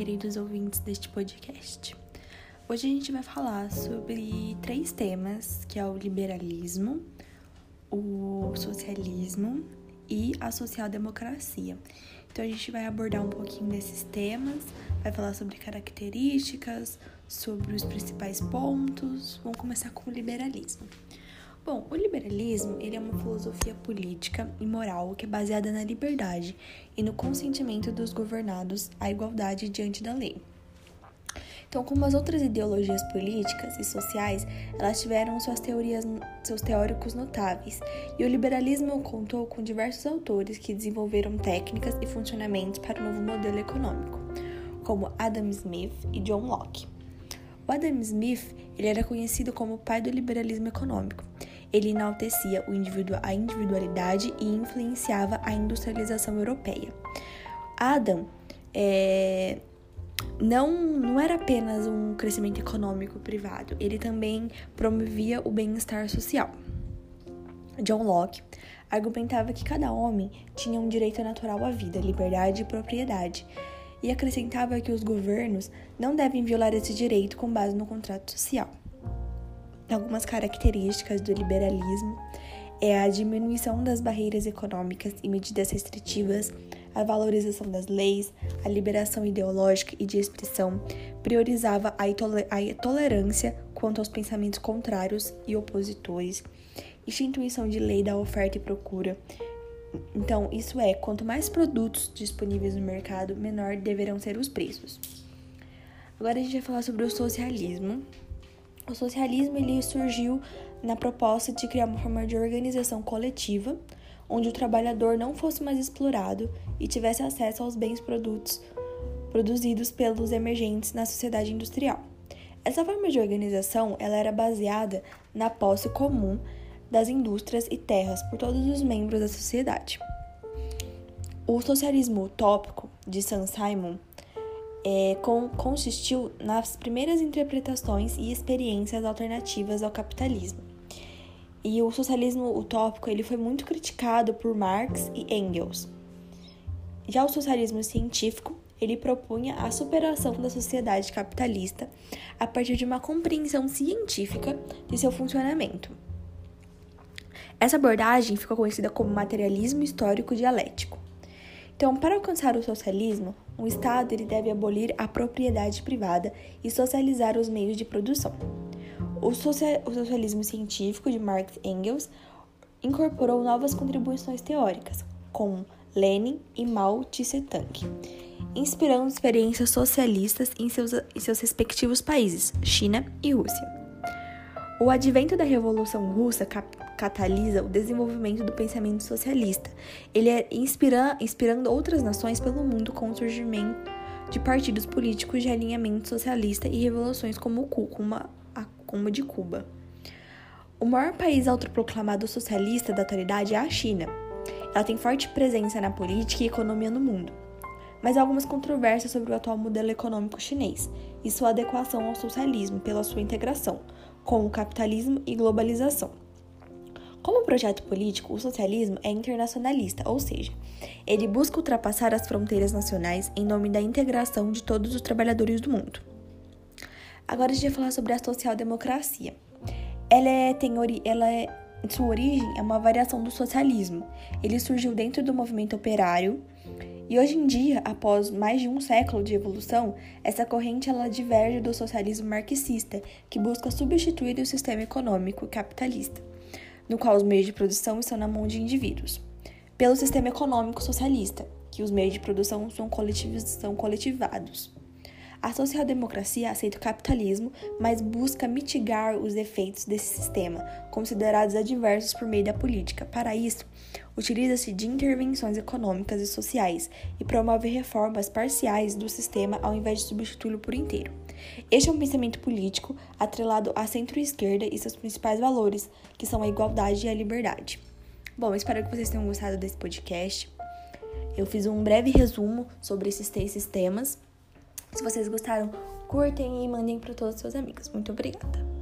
queridos ouvintes deste podcast. Hoje a gente vai falar sobre três temas, que é o liberalismo, o socialismo e a social-democracia. Então a gente vai abordar um pouquinho desses temas, vai falar sobre características, sobre os principais pontos. Vamos começar com o liberalismo. Bom, o liberalismo ele é uma filosofia política e moral que é baseada na liberdade e no consentimento dos governados à igualdade diante da lei. Então, como as outras ideologias políticas e sociais, elas tiveram suas teorias, seus teóricos notáveis, e o liberalismo contou com diversos autores que desenvolveram técnicas e funcionamentos para o novo modelo econômico, como Adam Smith e John Locke. O Adam Smith ele era conhecido como o pai do liberalismo econômico. Ele enaltecia a individualidade e influenciava a industrialização europeia. Adam é, não, não era apenas um crescimento econômico privado, ele também promovia o bem-estar social. John Locke argumentava que cada homem tinha um direito natural à vida, liberdade e propriedade, e acrescentava que os governos não devem violar esse direito com base no contrato social. Algumas características do liberalismo é a diminuição das barreiras econômicas e medidas restritivas, a valorização das leis, a liberação ideológica e de expressão, priorizava a tolerância quanto aos pensamentos contrários e opositores, instituição de lei da oferta e procura, então, isso é, quanto mais produtos disponíveis no mercado, menor deverão ser os preços. Agora a gente vai falar sobre o socialismo. O socialismo ele surgiu na proposta de criar uma forma de organização coletiva, onde o trabalhador não fosse mais explorado e tivesse acesso aos bens produtos produzidos pelos emergentes na sociedade industrial. Essa forma de organização ela era baseada na posse comum das indústrias e terras por todos os membros da sociedade. O socialismo utópico de Saint-Simon é, com, consistiu nas primeiras interpretações e experiências alternativas ao capitalismo. E o socialismo utópico ele foi muito criticado por Marx e Engels. Já o socialismo científico ele propunha a superação da sociedade capitalista a partir de uma compreensão científica de seu funcionamento. Essa abordagem ficou conhecida como materialismo histórico dialético. Então, para alcançar o socialismo, o Estado ele deve abolir a propriedade privada e socializar os meios de produção. O, socialismo científico de Marx e Engels incorporou novas contribuições teóricas, como Lenin e Mao Tse-tung, inspirando experiências socialistas em seus, em seus respectivos países, China e Rússia. O advento da Revolução Russa catalisa o desenvolvimento do pensamento socialista. Ele é inspira inspirando outras nações pelo mundo com o surgimento de partidos políticos de alinhamento socialista e revoluções como, como a de Cuba. O maior país autoproclamado socialista da atualidade é a China. Ela tem forte presença na política e economia no mundo. Mas há algumas controvérsias sobre o atual modelo econômico chinês e sua adequação ao socialismo pela sua integração com o capitalismo e globalização. Como projeto político, o socialismo é internacionalista, ou seja, ele busca ultrapassar as fronteiras nacionais em nome da integração de todos os trabalhadores do mundo. Agora a gente vai falar sobre a social-democracia. Ela, é, ela é, sua origem é uma variação do socialismo. Ele surgiu dentro do movimento operário e hoje em dia, após mais de um século de evolução, essa corrente ela diverge do socialismo marxista, que busca substituir o sistema econômico capitalista, no qual os meios de produção estão na mão de indivíduos, pelo sistema econômico socialista, que os meios de produção são, são coletivados. A social-democracia aceita o capitalismo, mas busca mitigar os efeitos desse sistema, considerados adversos por meio da política. Para isso, utiliza-se de intervenções econômicas e sociais e promove reformas parciais do sistema ao invés de substituí-lo por inteiro. Este é um pensamento político atrelado à centro-esquerda e seus principais valores, que são a igualdade e a liberdade. Bom, espero que vocês tenham gostado desse podcast. Eu fiz um breve resumo sobre esses, esses temas. Se vocês gostaram, curtem e mandem para todos os seus amigos. Muito obrigada!